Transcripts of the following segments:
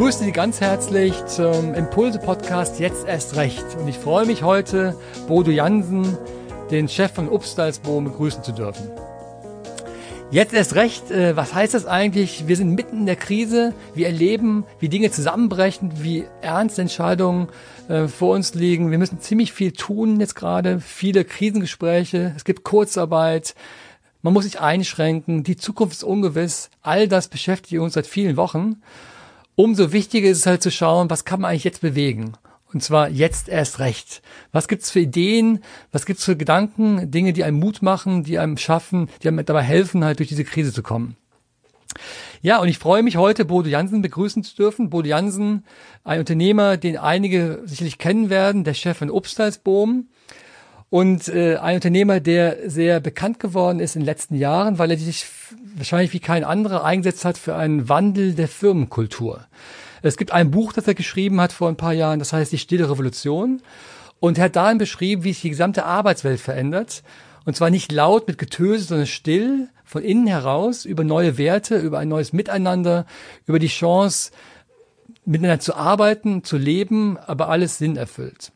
Begrüße Sie ganz herzlich zum Impulse-Podcast Jetzt erst recht. Und ich freue mich heute, Bodo Jansen, den Chef von Upstalsboom, begrüßen zu dürfen. Jetzt erst recht, äh, was heißt das eigentlich? Wir sind mitten in der Krise, wir erleben, wie Dinge zusammenbrechen, wie ernste Entscheidungen äh, vor uns liegen. Wir müssen ziemlich viel tun jetzt gerade, viele Krisengespräche, es gibt Kurzarbeit, man muss sich einschränken, die Zukunft ist ungewiss, all das beschäftigt uns seit vielen Wochen umso wichtiger ist es halt zu schauen, was kann man eigentlich jetzt bewegen? Und zwar jetzt erst recht. Was gibt's für Ideen? Was gibt's für Gedanken? Dinge, die einem Mut machen, die einem schaffen, die einem dabei helfen, halt durch diese Krise zu kommen. Ja, und ich freue mich heute, Bodo Jansen begrüßen zu dürfen. Bodo Jansen, ein Unternehmer, den einige sicherlich kennen werden, der Chef von Obstalsboom. Und äh, ein Unternehmer, der sehr bekannt geworden ist in den letzten Jahren, weil er sich wahrscheinlich wie kein anderer eingesetzt hat für einen Wandel der Firmenkultur. Es gibt ein Buch, das er geschrieben hat vor ein paar Jahren, das heißt Die Stille Revolution. Und er hat darin beschrieben, wie sich die gesamte Arbeitswelt verändert. Und zwar nicht laut mit Getöse, sondern still, von innen heraus, über neue Werte, über ein neues Miteinander, über die Chance, miteinander zu arbeiten, zu leben, aber alles Sinn erfüllt.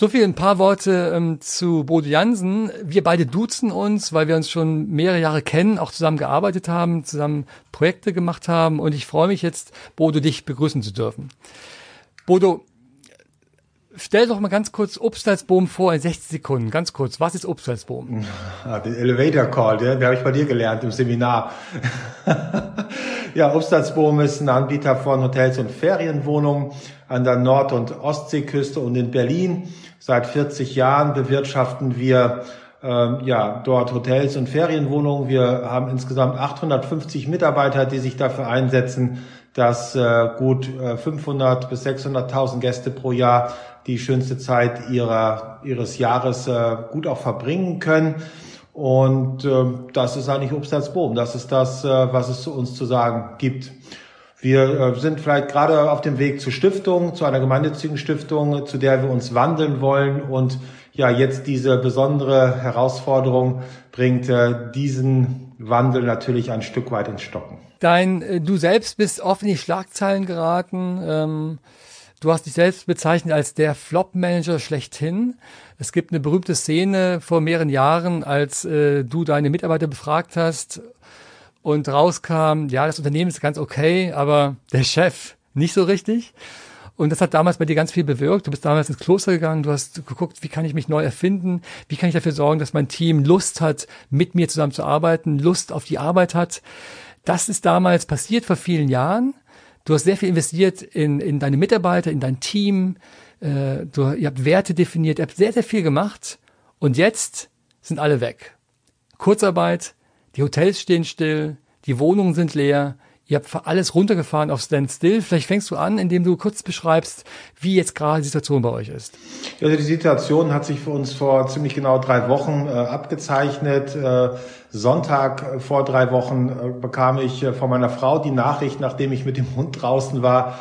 So viel ein paar Worte ähm, zu Bodo Jansen. Wir beide duzen uns, weil wir uns schon mehrere Jahre kennen, auch zusammen gearbeitet haben, zusammen Projekte gemacht haben und ich freue mich jetzt, Bodo, dich begrüßen zu dürfen. Bodo, stell doch mal ganz kurz Obstalsboom vor in 60 Sekunden. Ganz kurz, was ist Obstalsboom? Ah, den Elevator Call, der, der habe ich bei dir gelernt im Seminar. ja, Obstalsboom ist ein Anbieter von Hotels und Ferienwohnungen an der Nord- und Ostseeküste und in Berlin. Seit 40 Jahren bewirtschaften wir äh, ja, dort Hotels und Ferienwohnungen. Wir haben insgesamt 850 Mitarbeiter, die sich dafür einsetzen, dass äh, gut äh, 500 bis 600.000 Gäste pro Jahr die schönste Zeit ihrer, ihres Jahres äh, gut auch verbringen können. Und äh, das ist eigentlich Obst als Boom. Das ist das, äh, was es zu uns zu sagen gibt. Wir äh, sind vielleicht gerade auf dem Weg zur Stiftung, zu einer gemeinnützigen Stiftung, zu der wir uns wandeln wollen und ja, jetzt diese besondere Herausforderung bringt äh, diesen Wandel natürlich ein Stück weit ins Stocken. Dein, äh, du selbst bist oft in die Schlagzeilen geraten. Ähm, du hast dich selbst bezeichnet als der Flop-Manager schlechthin. Es gibt eine berühmte Szene vor mehreren Jahren, als äh, du deine Mitarbeiter befragt hast und rauskam, ja, das Unternehmen ist ganz okay, aber der Chef nicht so richtig. Und das hat damals bei dir ganz viel bewirkt. Du bist damals ins Kloster gegangen, du hast geguckt, wie kann ich mich neu erfinden, wie kann ich dafür sorgen, dass mein Team Lust hat, mit mir zusammen zu arbeiten, Lust auf die Arbeit hat. Das ist damals passiert vor vielen Jahren. Du hast sehr viel investiert in, in deine Mitarbeiter, in dein Team. Äh, du, ihr habt Werte definiert, ihr habt sehr, sehr viel gemacht. Und jetzt sind alle weg. Kurzarbeit, die Hotels stehen still, die Wohnungen sind leer, ihr habt alles runtergefahren auf Standstill. Vielleicht fängst du an, indem du kurz beschreibst, wie jetzt gerade die Situation bei euch ist. Also die Situation hat sich für uns vor ziemlich genau drei Wochen äh, abgezeichnet. Äh, Sonntag äh, vor drei Wochen äh, bekam ich äh, von meiner Frau die Nachricht, nachdem ich mit dem Hund draußen war,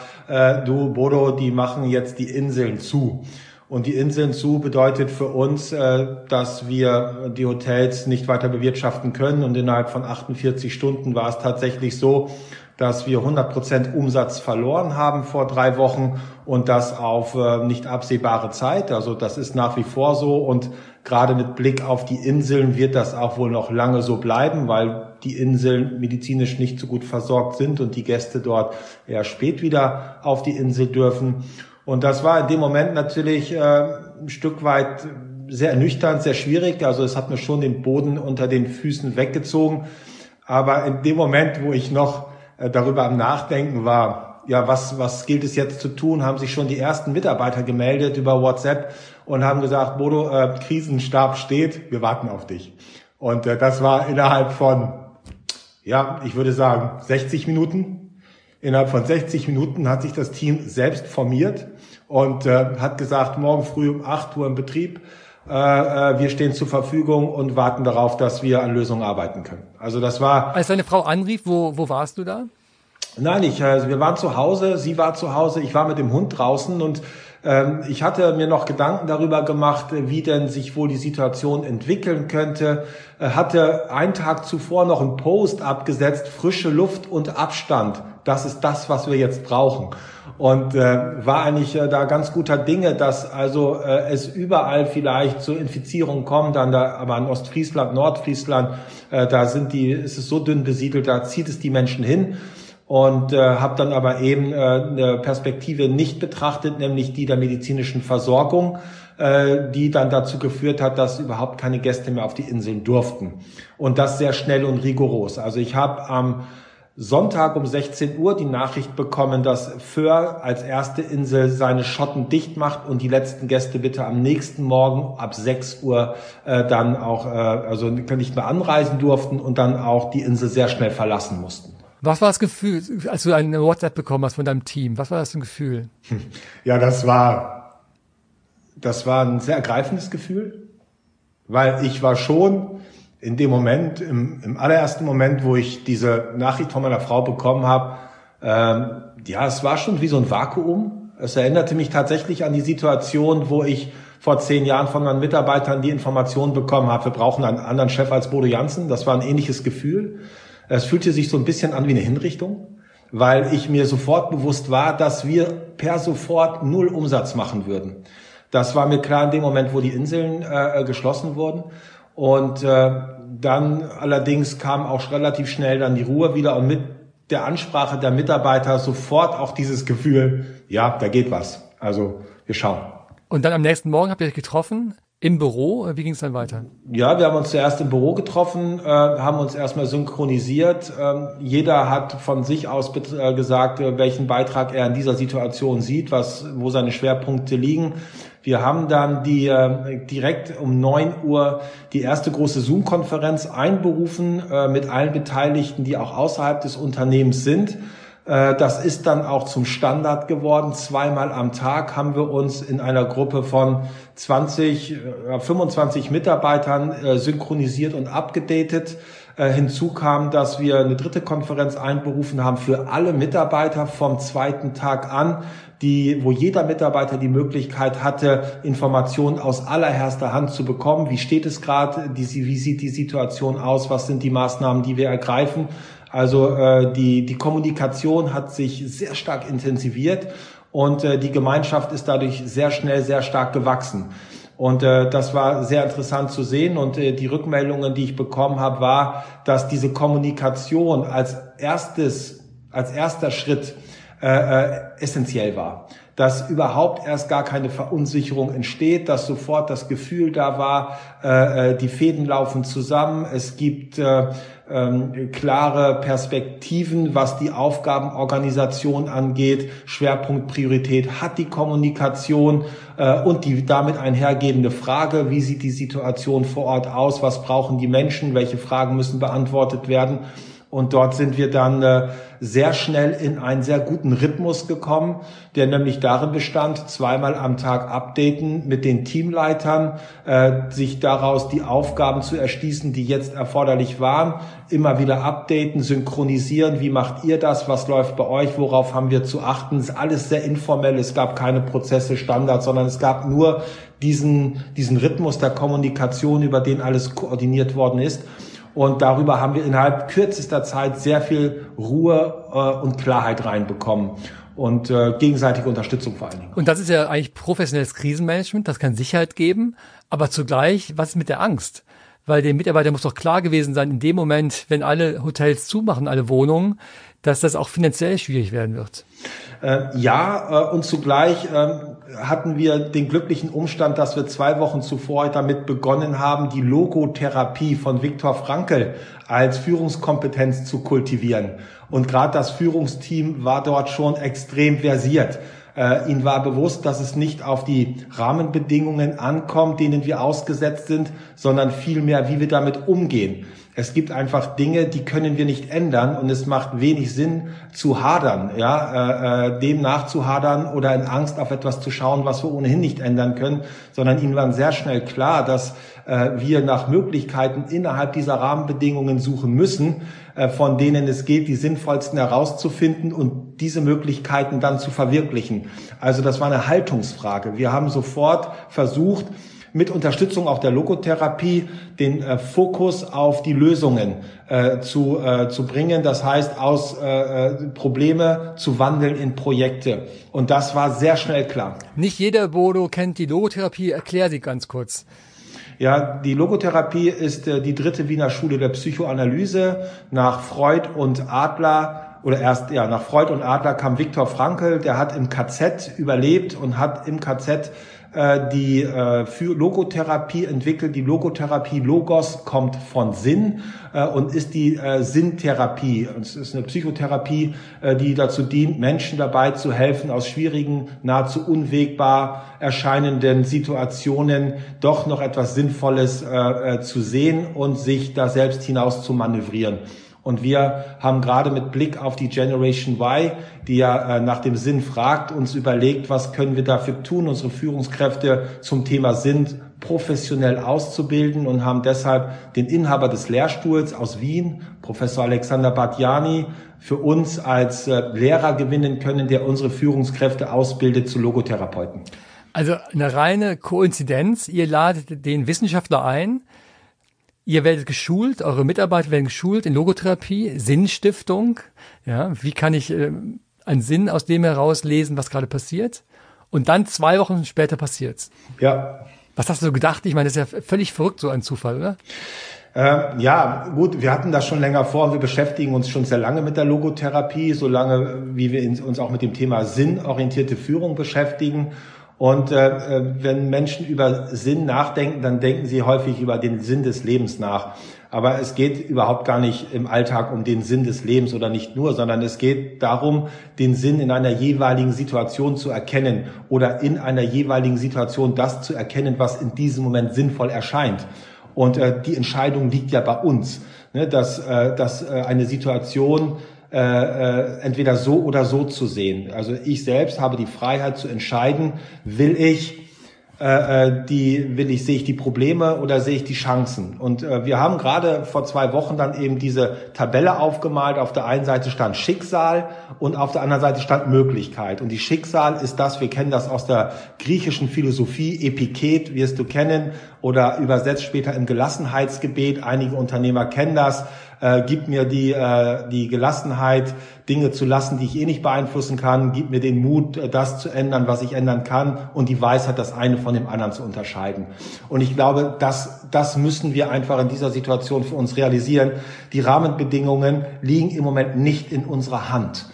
du Bodo, die machen jetzt die Inseln zu. Und die Inseln zu bedeutet für uns, äh, dass wir die Hotels nicht weiter bewirtschaften können. Und innerhalb von 48 Stunden war es tatsächlich so, dass wir 100 Prozent Umsatz verloren haben vor drei Wochen und das auf äh, nicht absehbare Zeit. Also das ist nach wie vor so und gerade mit Blick auf die Inseln wird das auch wohl noch lange so bleiben, weil die Inseln medizinisch nicht so gut versorgt sind und die Gäste dort eher spät wieder auf die Insel dürfen. Und das war in dem Moment natürlich äh, ein Stück weit sehr ernüchternd, sehr schwierig. Also es hat mir schon den Boden unter den Füßen weggezogen. Aber in dem Moment, wo ich noch äh, darüber am Nachdenken war, ja, was, was gilt es jetzt zu tun, haben sich schon die ersten Mitarbeiter gemeldet über WhatsApp und haben gesagt, Bodo, äh, Krisenstab steht, wir warten auf dich. Und äh, das war innerhalb von, ja, ich würde sagen, 60 Minuten Innerhalb von 60 Minuten hat sich das Team selbst formiert und äh, hat gesagt, morgen früh um 8 Uhr im Betrieb, äh, äh, wir stehen zur Verfügung und warten darauf, dass wir an Lösungen arbeiten können. Also das war. Als deine Frau anrief, wo, wo warst du da? Nein, ich, also wir waren zu Hause, sie war zu Hause, ich war mit dem Hund draußen und ähm, ich hatte mir noch Gedanken darüber gemacht, wie denn sich wohl die Situation entwickeln könnte. Hatte einen Tag zuvor noch einen Post abgesetzt, frische Luft und Abstand Das ist das, was wir jetzt brauchen. Und äh, war eigentlich äh, da ganz guter Dinge, dass also äh, es überall vielleicht zu Infizierungen kommt, dann da, aber in Ostfriesland, Nordfriesland, äh, da sind die, ist es so dünn besiedelt, da zieht es die Menschen hin und äh, habe dann aber eben äh, eine Perspektive nicht betrachtet, nämlich die der medizinischen Versorgung äh, die dann dazu geführt hat, dass überhaupt keine Gäste mehr auf die Inseln durften. Und das sehr schnell und rigoros. Also ich habe am Sonntag um 16 Uhr die Nachricht bekommen, dass Föhr als erste Insel seine Schotten dicht macht und die letzten Gäste bitte am nächsten Morgen ab 6 Uhr äh, dann auch, äh, also nicht mehr anreisen durften und dann auch die Insel sehr schnell verlassen mussten. Was war das Gefühl, als du eine WhatsApp bekommen hast von deinem Team? Was war das für ein Gefühl? Ja, das war das war ein sehr ergreifendes Gefühl, weil ich war schon in dem Moment, im, im allerersten Moment, wo ich diese Nachricht von meiner Frau bekommen habe, ähm, ja, es war schon wie so ein Vakuum. Es erinnerte mich tatsächlich an die Situation, wo ich vor zehn Jahren von meinen Mitarbeitern die Information bekommen habe, wir brauchen einen anderen Chef als Bodo Jansen. Das war ein ähnliches Gefühl. Es fühlte sich so ein bisschen an wie eine Hinrichtung, weil ich mir sofort bewusst war, dass wir per sofort null Umsatz machen würden. Das war mir klar in dem Moment, wo die Inseln äh, geschlossen wurden. Und äh, dann allerdings kam auch relativ schnell dann die Ruhe wieder und mit der Ansprache der Mitarbeiter sofort auch dieses Gefühl, ja, da geht was. Also wir schauen. Und dann am nächsten Morgen habt ihr euch getroffen im Büro, wie ging es dann weiter? Ja, wir haben uns zuerst im Büro getroffen, äh, haben uns erstmal synchronisiert. Ähm, jeder hat von sich aus äh, gesagt, äh, welchen Beitrag er in dieser Situation sieht, was, wo seine Schwerpunkte liegen. Wir haben dann die äh, direkt um neun Uhr die erste große Zoom-Konferenz einberufen äh, mit allen Beteiligten, die auch außerhalb des Unternehmens sind. Äh, das ist dann auch zum Standard geworden. Zweimal am Tag haben wir uns in einer Gruppe von 20, 25 äh, Mitarbeitern äh, synchronisiert und abgedatet. Hinzu kam, dass wir eine dritte Konferenz einberufen haben für alle Mitarbeiter vom zweiten Tag an, die, wo jeder Mitarbeiter die Möglichkeit hatte, Informationen aus allererster Hand zu bekommen. Wie steht es gerade? Wie sieht die Situation aus? Was sind die Maßnahmen, die wir ergreifen? Also äh, die, die Kommunikation hat sich sehr stark intensiviert und äh, die Gemeinschaft ist dadurch sehr schnell, sehr stark gewachsen. Und äh, das war sehr interessant zu sehen. Und äh, die Rückmeldungen, die ich bekommen habe, war, dass diese Kommunikation als erstes, als erster Schritt äh, äh, essentiell war dass überhaupt erst gar keine Verunsicherung entsteht, dass sofort das Gefühl da war, äh, äh, die Fäden laufen zusammen, es gibt äh, ähm, klare Perspektiven, was die Aufgabenorganisation angeht, Schwerpunkt Priorität hat die Kommunikation äh, und die damit einhergehende Frage, wie sieht die Situation vor Ort aus, was brauchen die Menschen, welche Fragen müssen beantwortet werden. Und dort sind wir dann äh, sehr schnell in einen sehr guten Rhythmus gekommen, der nämlich darin bestand, zweimal am Tag updaten mit den Teamleitern, äh, sich daraus die Aufgaben zu erschließen, die jetzt erforderlich waren, immer wieder updaten, synchronisieren, wie macht ihr das, was läuft bei euch, worauf haben wir zu achten. Es ist alles sehr informell, es gab keine Prozesse, Standards, sondern es gab nur diesen, diesen Rhythmus der Kommunikation, über den alles koordiniert worden ist. Und darüber haben wir innerhalb kürzester Zeit sehr viel Ruhe äh, und Klarheit reinbekommen und äh, gegenseitige Unterstützung vor allen Dingen. Und das ist ja eigentlich professionelles Krisenmanagement, das kann Sicherheit geben, aber zugleich, was ist mit der Angst? Weil dem Mitarbeiter muss doch klar gewesen sein, in dem Moment, wenn alle Hotels zumachen, alle Wohnungen, dass das auch finanziell schwierig werden wird. Äh, ja, äh, und zugleich äh, hatten wir den glücklichen Umstand, dass wir zwei Wochen zuvor damit begonnen haben, die Logotherapie von Viktor Frankl als Führungskompetenz zu kultivieren. Und gerade das Führungsteam war dort schon extrem versiert. Äh, ihnen war bewusst, dass es nicht auf die Rahmenbedingungen ankommt, denen wir ausgesetzt sind, sondern vielmehr, wie wir damit umgehen. Es gibt einfach Dinge, die können wir nicht ändern und es macht wenig Sinn zu hadern, ja, äh, äh, dem nachzuhadern oder in Angst auf etwas zu schauen, was wir ohnehin nicht ändern können, sondern ihnen war sehr schnell klar, dass äh, wir nach Möglichkeiten innerhalb dieser Rahmenbedingungen suchen müssen, äh, von denen es geht, die sinnvollsten herauszufinden und diese Möglichkeiten dann zu verwirklichen. Also das war eine Haltungsfrage. Wir haben sofort versucht, mit Unterstützung auch der Logotherapie den äh, Fokus auf die Lösungen äh, zu, äh, zu bringen. Das heißt, aus äh, äh, Probleme zu wandeln in Projekte. Und das war sehr schnell klar. Nicht jeder Bodo kennt die Logotherapie. Erklär sie ganz kurz. Ja, die Logotherapie ist äh, die dritte Wiener Schule der Psychoanalyse nach Freud und Adler oder erst ja nach Freud und Adler kam Viktor Frankl, der hat im KZ überlebt und hat im KZ äh, die äh, für Logotherapie entwickelt. Die Logotherapie Logos kommt von Sinn äh, und ist die äh, Sinntherapie. Es ist eine Psychotherapie, äh, die dazu dient, Menschen dabei zu helfen, aus schwierigen, nahezu unwegbar erscheinenden Situationen doch noch etwas Sinnvolles äh, äh zu sehen und sich da selbst hinaus zu manövrieren. Und wir haben gerade mit Blick auf die Generation Y, die ja äh, nach dem Sinn fragt, uns überlegt, was können wir dafür tun, unsere Führungskräfte zum Thema Sinn professionell auszubilden und haben deshalb den Inhaber des Lehrstuhls aus Wien, Professor Alexander Badjani, für uns als äh, Lehrer gewinnen können, der unsere Führungskräfte ausbildet zu Logotherapeuten. Also eine reine Koinzidenz. Ihr ladet den Wissenschaftler ein, Ihr werdet geschult, eure Mitarbeiter werden geschult in Logotherapie, Sinnstiftung. Ja, wie kann ich äh, einen Sinn aus dem heraus lesen, was gerade passiert? Und dann zwei Wochen später passiert's. Ja. Was hast du so gedacht? Ich meine, das ist ja völlig verrückt, so ein Zufall, oder? Ähm, ja, gut, wir hatten das schon länger vor. Wir beschäftigen uns schon sehr lange mit der Logotherapie, so lange, wie wir uns auch mit dem Thema sinnorientierte Führung beschäftigen. Und äh, äh, wenn Menschen über Sinn nachdenken, dann denken sie häufig über den Sinn des Lebens nach. Aber es geht überhaupt gar nicht im Alltag um den Sinn des Lebens oder nicht nur, sondern es geht darum, den Sinn in einer jeweiligen Situation zu erkennen oder in einer jeweiligen Situation das zu erkennen, was in diesem Moment sinnvoll erscheint. Und äh, die Entscheidung liegt ja bei uns, ne, dass, äh, dass äh, eine Situation äh, äh, entweder so oder so zu sehen. Also ich selbst habe die Freiheit zu entscheiden, will ich äh, äh, die will ich sehe ich die Probleme oder sehe ich die Chancen? Und äh, wir haben gerade vor zwei Wochen dann eben diese Tabelle aufgemalt. Auf der einen Seite stand Schicksal und auf der anderen Seite stand Möglichkeit. Und die Schicksal ist das wir kennen das aus der griechischen Philosophie Epiket wirst du kennen oder übersetzt später im Gelassenheitsgebet. Einige Unternehmer kennen das äh, gib mir die, äh, die Gelassenheit, Dinge zu lassen, die ich eh nicht beeinflussen kann, gib mir den Mut, äh, das zu ändern, was ich ändern kann und die Weisheit, das eine von dem anderen zu unterscheiden. Und ich glaube, das, das müssen wir einfach in dieser Situation für uns realisieren. Die Rahmenbedingungen liegen im Moment nicht in unserer Hand.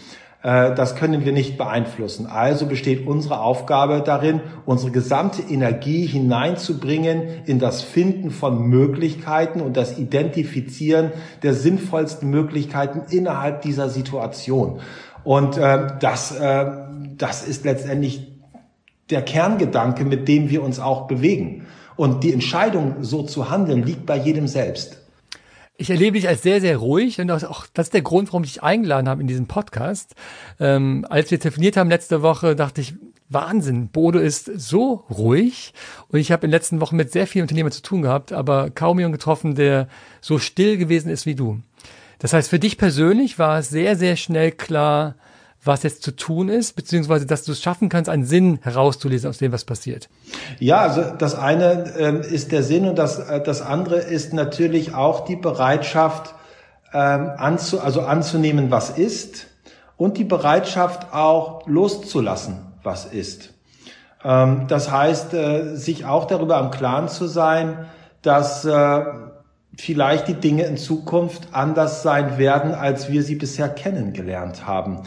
Äh, das können wir nicht beeinflussen. Also besteht unsere Aufgabe darin, unsere gesamte Energie hineinzubringen in das Finden von Möglichkeiten und das Identifizieren der sinnvollsten Möglichkeiten innerhalb dieser Situation. Und äh, das, äh, das ist letztendlich der Kerngedanke, mit dem wir uns auch bewegen. Und die Entscheidung, so zu handeln, liegt bei jedem selbst. Ich erlebe dich als sehr, sehr ruhig und auch das ist der Grund, warum ich dich eingeladen habe in diesen Podcast. Ähm, als wir telefoniert haben letzte Woche, dachte ich, Wahnsinn, Bodo ist so ruhig und ich habe in den letzten Wochen mit sehr vielen Unternehmern zu tun gehabt, aber kaum jemanden getroffen, der so still gewesen ist wie du. Das heißt, für dich persönlich war es sehr, sehr schnell klar, was jetzt zu tun ist, beziehungsweise dass du es schaffen kannst, einen Sinn herauszulesen aus dem, was passiert? Ja, also das eine ähm, ist der Sinn und das, äh, das andere ist natürlich auch die Bereitschaft, ähm, anzu, also anzunehmen, was ist und die Bereitschaft auch loszulassen, was ist. Ähm, das heißt, äh, sich auch darüber am Klaren zu sein, dass äh, vielleicht die Dinge in Zukunft anders sein werden, als wir sie bisher kennengelernt haben.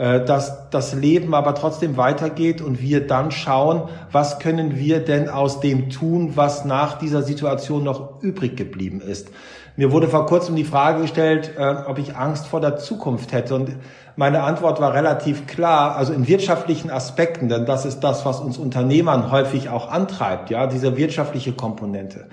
Äh, dass das Leben aber trotzdem weitergeht und wir dann schauen, was können wir denn aus dem tun, was nach dieser Situation noch übrig geblieben ist. Mir wurde vor kurzem die Frage gestellt, äh, ob ich Angst vor der Zukunft hätte. Und meine Antwort war relativ klar. Also in wirtschaftlichen Aspekten, denn das ist das, was uns Unternehmern häufig auch antreibt, ja, diese wirtschaftliche Komponente.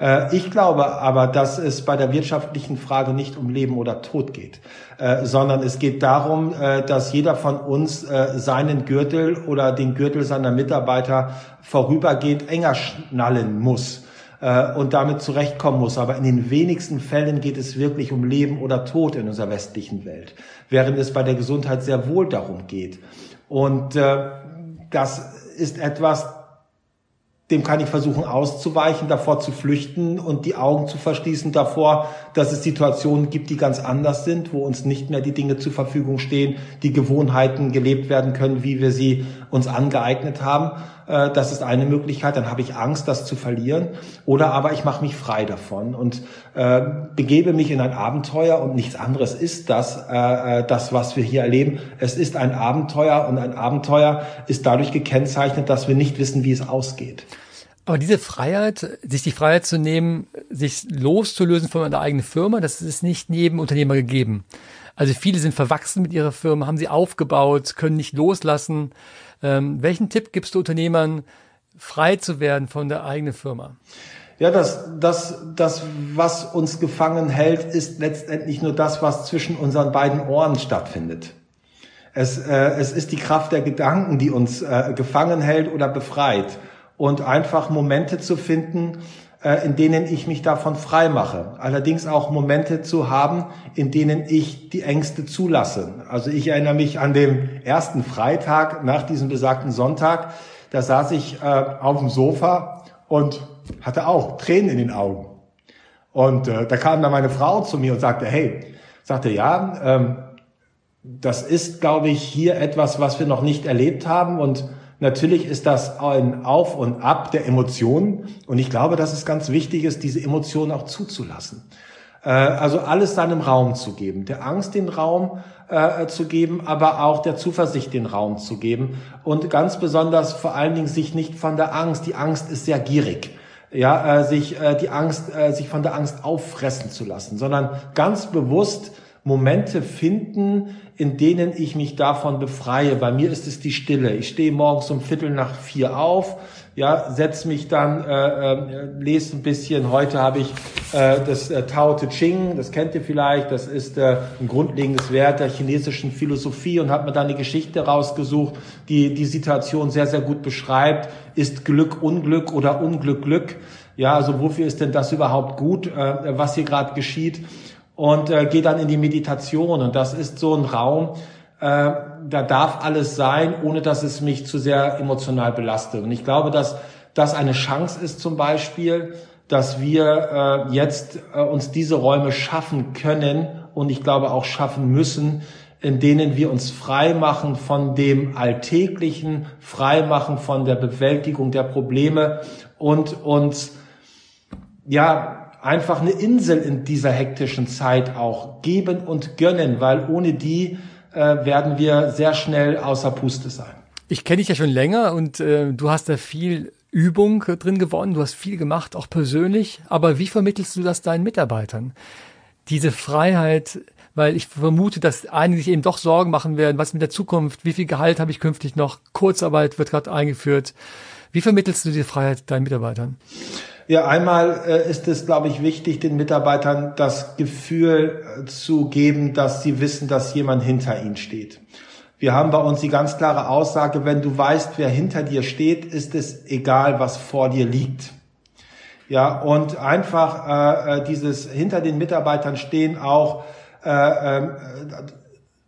Äh, ich glaube aber, dass es bei der wirtschaftlichen Frage nicht um Leben oder Tod geht, äh, sondern es geht darum, äh, dass jeder von uns seinen Gürtel oder den Gürtel seiner Mitarbeiter vorübergehend enger schnallen muss und damit zurechtkommen muss. Aber in den wenigsten Fällen geht es wirklich um Leben oder Tod in unserer westlichen Welt, während es bei der Gesundheit sehr wohl darum geht. Und das ist etwas, dem kann ich versuchen auszuweichen, davor zu flüchten und die Augen zu verschließen davor, dass es Situationen gibt, die ganz anders sind, wo uns nicht mehr die Dinge zur Verfügung stehen, die Gewohnheiten gelebt werden können, wie wir sie uns angeeignet haben. Äh, das ist eine Möglichkeit. Dann habe ich Angst, das zu verlieren. Oder aber ich mache mich frei davon und äh, begebe mich in ein Abenteuer und nichts anderes ist das, äh, das, was wir hier erleben. Es ist ein Abenteuer und ein Abenteuer ist dadurch gekennzeichnet, dass wir nicht wissen, wie es ausgeht. Aber diese Freiheit, sich die Freiheit zu nehmen, sich loszulösen von einer eigenen Firma, das ist nicht jedem Unternehmer gegeben. Also viele sind verwachsen mit ihrer Firma, haben sie aufgebaut, können nicht loslassen. Ähm, welchen Tipp gibst du Unternehmern, frei zu werden von der eigenen Firma? Ja, das, das, das, was uns gefangen hält, ist letztendlich nur das, was zwischen unseren beiden Ohren stattfindet. Es, äh, es ist die Kraft der Gedanken, die uns äh, gefangen hält oder befreit und einfach Momente zu finden, äh, in denen ich mich davon frei mache. Allerdings auch Momente zu haben, in denen ich die Ängste zulasse. Also ich erinnere mich an den ersten Freitag nach diesem besagten Sonntag. Da saß ich äh, auf dem Sofa und hatte auch Tränen in den Augen. Und äh, da kam dann meine Frau zu mir und sagte, hey, sagte ja, ähm, das ist, glaube ich, hier etwas, was wir noch nicht erlebt haben und Natürlich ist das ein Auf und Ab der Emotionen. Und ich glaube, dass es ganz wichtig ist, diese Emotionen auch zuzulassen. Äh, also alles seinem Raum zu geben, der Angst den Raum äh, zu geben, aber auch der Zuversicht den Raum zu geben und ganz besonders vor allen Dingen sich nicht von der Angst, die Angst ist sehr gierig, ja, äh, sich äh, die Angst, äh, sich von der Angst auffressen zu lassen, sondern ganz bewusst Momente finden, in denen ich mich davon befreie. Bei mir ist es die Stille. Ich stehe morgens um Viertel nach vier auf, ja, setz mich dann, äh, äh, lese ein bisschen. Heute habe ich äh, das äh, Tao Te Ching, das kennt ihr vielleicht. Das ist äh, ein grundlegendes Wert der chinesischen Philosophie und habe mir da eine Geschichte rausgesucht, die die Situation sehr sehr gut beschreibt. Ist Glück Unglück oder Unglück Glück? Ja, also wofür ist denn das überhaupt gut, äh, was hier gerade geschieht? Und äh, gehe dann in die Meditation. Und das ist so ein Raum, äh, da darf alles sein, ohne dass es mich zu sehr emotional belastet. Und ich glaube, dass das eine Chance ist zum Beispiel, dass wir äh, jetzt äh, uns diese Räume schaffen können und ich glaube auch schaffen müssen, in denen wir uns frei machen von dem Alltäglichen, frei machen von der Bewältigung der Probleme und uns ja einfach eine Insel in dieser hektischen Zeit auch geben und gönnen, weil ohne die äh, werden wir sehr schnell außer Puste sein. Ich kenne dich ja schon länger und äh, du hast da viel Übung drin gewonnen, du hast viel gemacht, auch persönlich. Aber wie vermittelst du das deinen Mitarbeitern? Diese Freiheit, weil ich vermute, dass einige sich eben doch Sorgen machen werden, was mit der Zukunft, wie viel Gehalt habe ich künftig noch, Kurzarbeit wird gerade eingeführt. Wie vermittelst du diese Freiheit deinen Mitarbeitern? Ja, einmal äh, ist es, glaube ich, wichtig, den Mitarbeitern das Gefühl äh, zu geben, dass sie wissen, dass jemand hinter ihnen steht. Wir haben bei uns die ganz klare Aussage, wenn du weißt, wer hinter dir steht, ist es egal, was vor dir liegt. Ja, und einfach äh, äh dieses hinter den Mitarbeitern stehen auch äh, äh,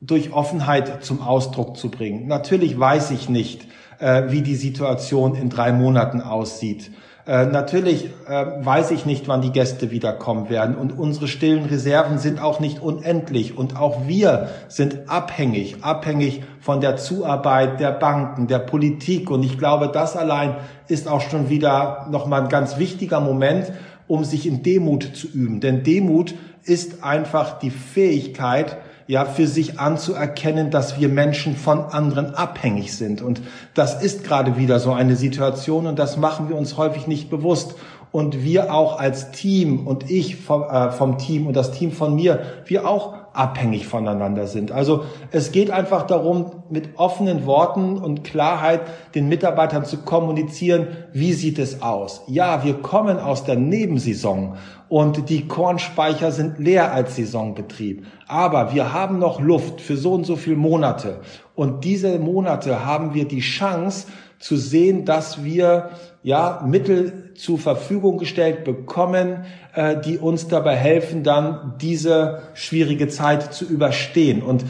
durch Offenheit zum Ausdruck zu bringen. Natürlich weiß ich nicht, äh, wie die Situation in drei Monaten aussieht. Äh, natürlich äh, weiß ich nicht, wann die Gäste wiederkommen werden. Und unsere stillen Reserven sind auch nicht unendlich. Und auch wir sind abhängig, abhängig von der Zuarbeit der Banken, der Politik. Und ich glaube, das allein ist auch schon wieder nochmal ein ganz wichtiger Moment, um sich in Demut zu üben. Denn Demut ist einfach die Fähigkeit, ja, für sich anzuerkennen, dass wir Menschen von anderen abhängig sind. Und das ist gerade wieder so eine Situation und das machen wir uns häufig nicht bewusst. Und wir auch als Team und ich vom, äh, vom Team und das Team von mir, wir auch abhängig voneinander sind. Also es geht einfach darum, mit offenen Worten und Klarheit den Mitarbeitern zu kommunizieren, wie sieht es aus. Ja, wir kommen aus der Nebensaison und die Kornspeicher sind leer als Saisonbetrieb. Aber wir haben noch Luft für so und so viele Monate. Und diese Monate haben wir die Chance zu sehen, dass wir ja Mittel zur Verfügung gestellt bekommen, äh, die uns dabei helfen, dann diese schwierige Zeit zu überstehen. Und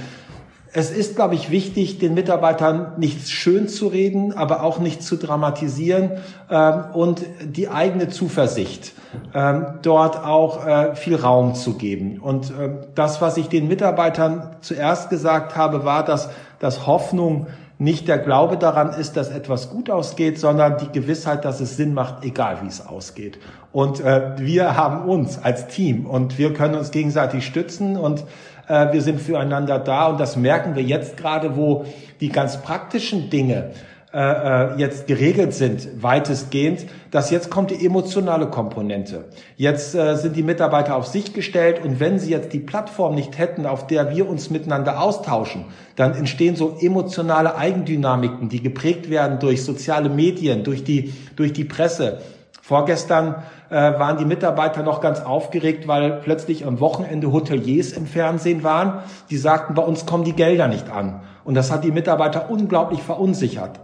Es ist, glaube ich, wichtig, den Mitarbeitern nicht schön zu reden, aber auch nicht zu dramatisieren ähm, und die eigene Zuversicht ähm, dort auch äh, viel Raum zu geben. Und äh, das, was ich den Mitarbeitern zuerst gesagt habe, war, dass, dass Hoffnung nicht der Glaube daran ist, dass etwas gut ausgeht, sondern die Gewissheit, dass es Sinn macht, egal wie es ausgeht. Und äh, wir haben uns als Team und wir können uns gegenseitig stützen und äh, wir sind füreinander da und das merken wir jetzt gerade, wo die ganz praktischen Dinge äh, äh, jetzt geregelt sind, weitestgehend, dass jetzt kommt die emotionale Komponente. Jetzt äh, sind die Mitarbeiter auf sich gestellt und wenn sie jetzt die Plattform nicht hätten, auf der wir uns miteinander austauschen, dann entstehen so emotionale Eigendynamiken, die geprägt werden durch soziale Medien, durch die, durch die Presse. Vorgestern äh, waren die Mitarbeiter noch ganz aufgeregt, weil plötzlich am Wochenende Hoteliers im Fernsehen waren. Die sagten, bei uns kommen die Gelder nicht an. Und das hat die Mitarbeiter unglaublich verunsichert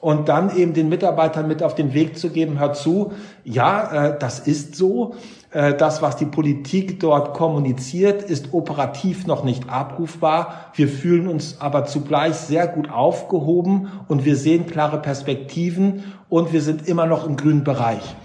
und dann eben den Mitarbeitern mit auf den Weg zu geben, hör zu, ja, äh, das ist so, äh, das, was die Politik dort kommuniziert, ist operativ noch nicht abrufbar. Wir fühlen uns aber zugleich sehr gut aufgehoben und wir sehen klare Perspektiven und wir sind immer noch im grünen Bereich.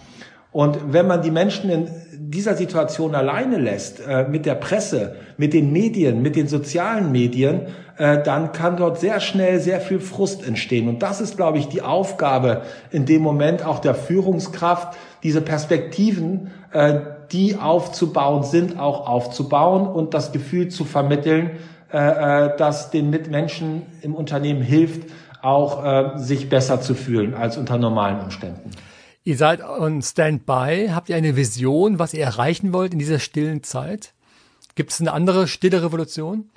Und wenn man die Menschen in dieser Situation alleine lässt, äh, mit der Presse, mit den Medien, mit den sozialen Medien, äh, dann kann dort sehr schnell sehr viel Frust entstehen. Und das ist, glaube ich, die Aufgabe in dem Moment auch der Führungskraft, diese Perspektiven, äh, die aufzubauen sind, auch aufzubauen und das Gefühl zu vermitteln, äh, äh das den Mitmenschen im Unternehmen hilft, auch sich besser zu fühlen als unter normalen Umständen. Ihr seid on Standby. Habt ihr eine Vision, was ihr erreichen wollt in dieser stillen Zeit? Gibt es eine andere stille Revolution?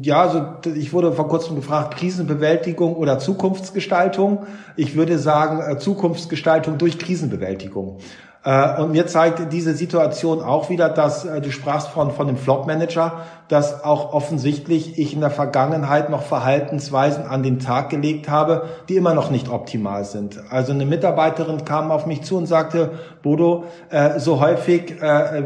Ja, also ich wurde vor kurzem gefragt, Krisenbewältigung oder Zukunftsgestaltung. Ich würde sagen, äh, Zukunftsgestaltung durch Krisenbewältigung. Äh, und mir zeigt diese Situation auch wieder, dass äh, du sprachst von, von dem Flop Manager, dass auch offensichtlich ich in der Vergangenheit noch Verhaltensweisen an den Tag gelegt habe, die immer noch nicht optimal sind. Also eine Mitarbeiterin kam auf mich zu und sagte, Bodo, äh, so häufig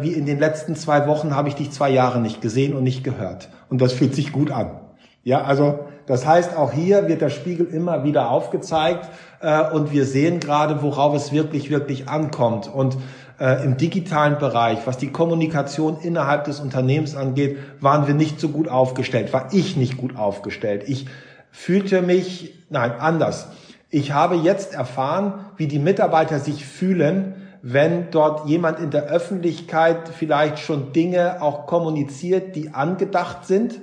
wie in den letzten zwei Wochen habe ich dich zwei Jahre nicht gesehen und nicht gehört. Und das fühlt sich gut an. Ja, also das heißt, auch hier wird der Spiegel immer wieder aufgezeigt äh, und wir sehen gerade, worauf es wirklich, wirklich ankommt. Und äh, im digitalen Bereich, was die Kommunikation innerhalb des Unternehmens angeht, waren wir nicht so gut aufgestellt, war ich nicht gut aufgestellt. Ich fühlte mich, nein, anders. Ich habe jetzt erfahren, wie die Mitarbeiter sich fühlen, wenn dort jemand in der Öffentlichkeit vielleicht schon Dinge auch kommuniziert, die angedacht sind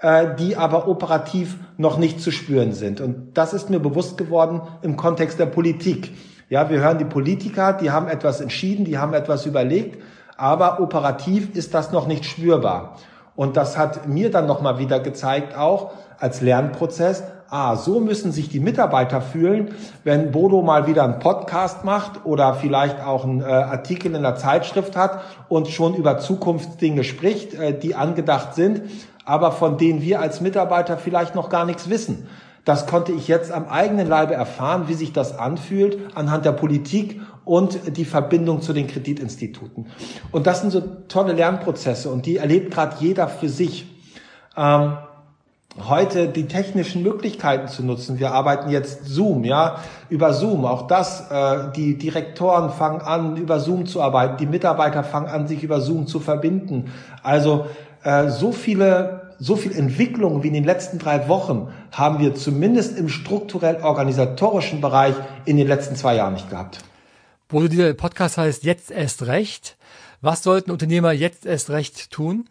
äh, die aber operativ noch nicht zu spüren sind. Und das ist mir bewusst geworden im Kontext der Politik. Ja, wir hören die Politiker, die haben etwas entschieden, die haben etwas überlegt, aber operativ ist das noch nicht spürbar. Und das hat mir dann nochmal wieder gezeigt, auch als Lernprozess, ah, so müssen sich die Mitarbeiter fühlen, wenn Bodo mal wieder einen Podcast macht oder vielleicht auch einen äh, Artikel in der Zeitschrift hat und schon über Zukunftsdinge spricht, äh, die angedacht sind aber von denen wir als Mitarbeiter vielleicht noch gar nichts wissen. Das konnte ich jetzt am eigenen Leibe erfahren, wie sich das anfühlt anhand der Politik und die Verbindung zu den Kreditinstituten. Und das sind so tolle Lernprozesse und die erlebt gerade jeder für sich. Ähm, heute die technischen Möglichkeiten zu nutzen. Wir arbeiten jetzt Zoom, ja, über Zoom. Auch das, äh, die Direktoren fangen an, über Zoom zu arbeiten. Die Mitarbeiter fangen an, sich über Zoom zu verbinden. Also äh, so viele, so viel Entwicklung wie in den letzten drei Wochen haben wir zumindest im strukturell-organisatorischen Bereich in den letzten zwei Jahren nicht gehabt. Wo dieser Podcast heißt Jetzt erst recht. Was sollten Unternehmer jetzt erst recht tun?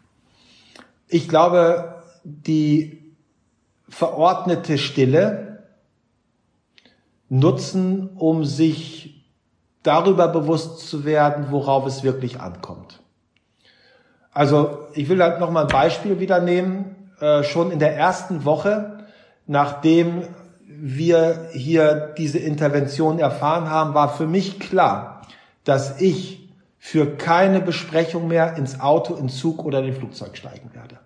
Ich glaube, die verordnete Stille nutzen, um sich darüber bewusst zu werden, worauf es wirklich ankommt. Also ich will halt noch mal ein Beispiel wieder nehmen. Äh, schon in der ersten Woche, nachdem wir hier diese Intervention erfahren haben, war für mich klar, dass ich für keine Besprechung mehr ins Auto, in Zug oder in den Flugzeug steigen werde.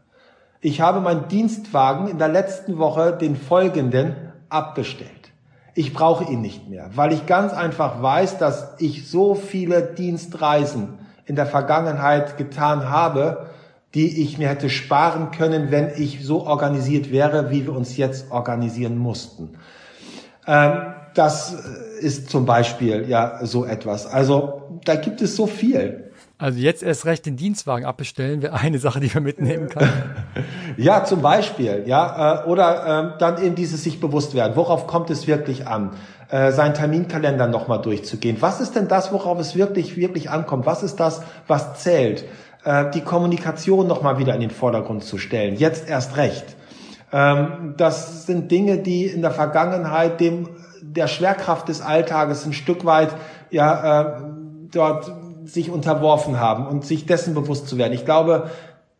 Ich habe meinen Dienstwagen in der letzten Woche den folgenden abbestellt. Ich brauche ihn nicht mehr, weil ich ganz einfach weiß, dass ich so viele Dienstreisen in der Vergangenheit getan habe, die ich mir hätte sparen können, wenn ich so organisiert wäre, wie wir uns jetzt organisieren mussten. Ähm, das ist zum Beispiel ja so etwas. Also da gibt es so viel. Also jetzt erst recht den Dienstwagen abbestellen wäre eine Sache, die man mitnehmen kann. ja, zum Beispiel, ja, äh, oder äh, dann eben dieses sich bewusst werden. Worauf kommt es wirklich an? Äh, seinen Terminkalender nochmal durchzugehen. Was ist denn das, worauf es wirklich, wirklich ankommt? Was ist das, was zählt? Äh, die Kommunikation nochmal wieder in den Vordergrund zu stellen. Jetzt erst recht. Ähm, das sind Dinge, die in der Vergangenheit dem der Schwerkraft des Alltages ein Stück weit ja äh, dort sich unterworfen haben und sich dessen bewusst zu werden. Ich glaube,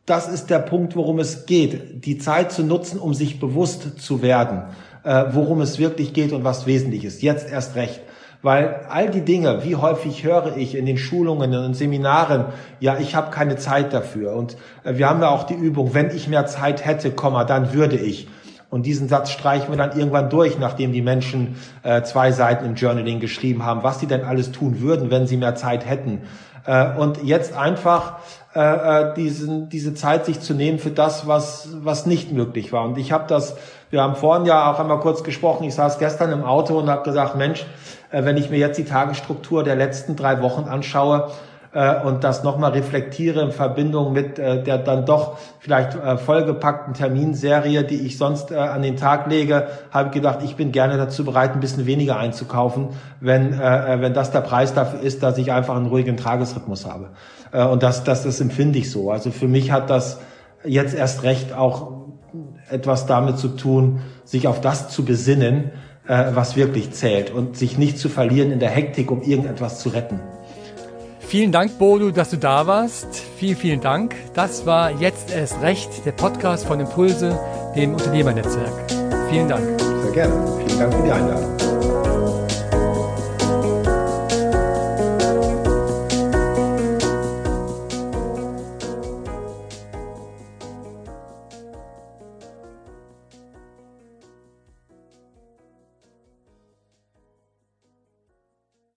das ist der Punkt, worum es geht, die Zeit zu nutzen, um sich bewusst zu werden, äh, worum es wirklich geht und was wesentlich ist. Jetzt erst recht. Weil all die Dinge, wie häufig höre ich in den Schulungen, den Seminaren, ja, ich habe keine Zeit dafür. Und äh, wir haben ja auch die Übung, wenn ich mehr Zeit hätte, Komma, dann würde ich. Und diesen Satz streichen wir dann irgendwann durch, nachdem die Menschen äh, zwei Seiten im Journaling geschrieben haben, was sie denn alles tun würden, wenn sie mehr Zeit hätten. Äh, und jetzt einfach äh, äh, diesen, diese Zeit sich zu nehmen für das, was, was nicht möglich war. Und ich habe das, wir haben vorhin ja auch einmal kurz gesprochen, ich saß gestern im Auto und habe gesagt, Mensch, äh, wenn ich mir jetzt die Tagesstruktur der letzten drei Wochen anschaue, äh, und das nochmal reflektiere in Verbindung mit äh, der dann doch vielleicht vollgepackten Terminserie, die ich sonst an den Tag lege, habe ich gedacht, ich bin gerne dazu bereit, ein bisschen weniger einzukaufen, wenn, wenn das der Preis dafür ist, dass ich einfach einen ruhigen Tagesrhythmus habe. Und das, das, das empfinde ich so. Also für mich hat das jetzt erst recht auch etwas damit zu tun, sich auf das zu besinnen, äh, was wirklich zählt und sich nicht zu verlieren in der Hektik, um irgendetwas zu retten. Vielen Dank, Bodo, dass du da warst. Vielen, vielen Dank. Das war jetzt erst recht, der Podcast von Impulse, dem Unternehmernetzwerk. Vielen Dank. Sehr gerne. Vielen Dank für die Einladung.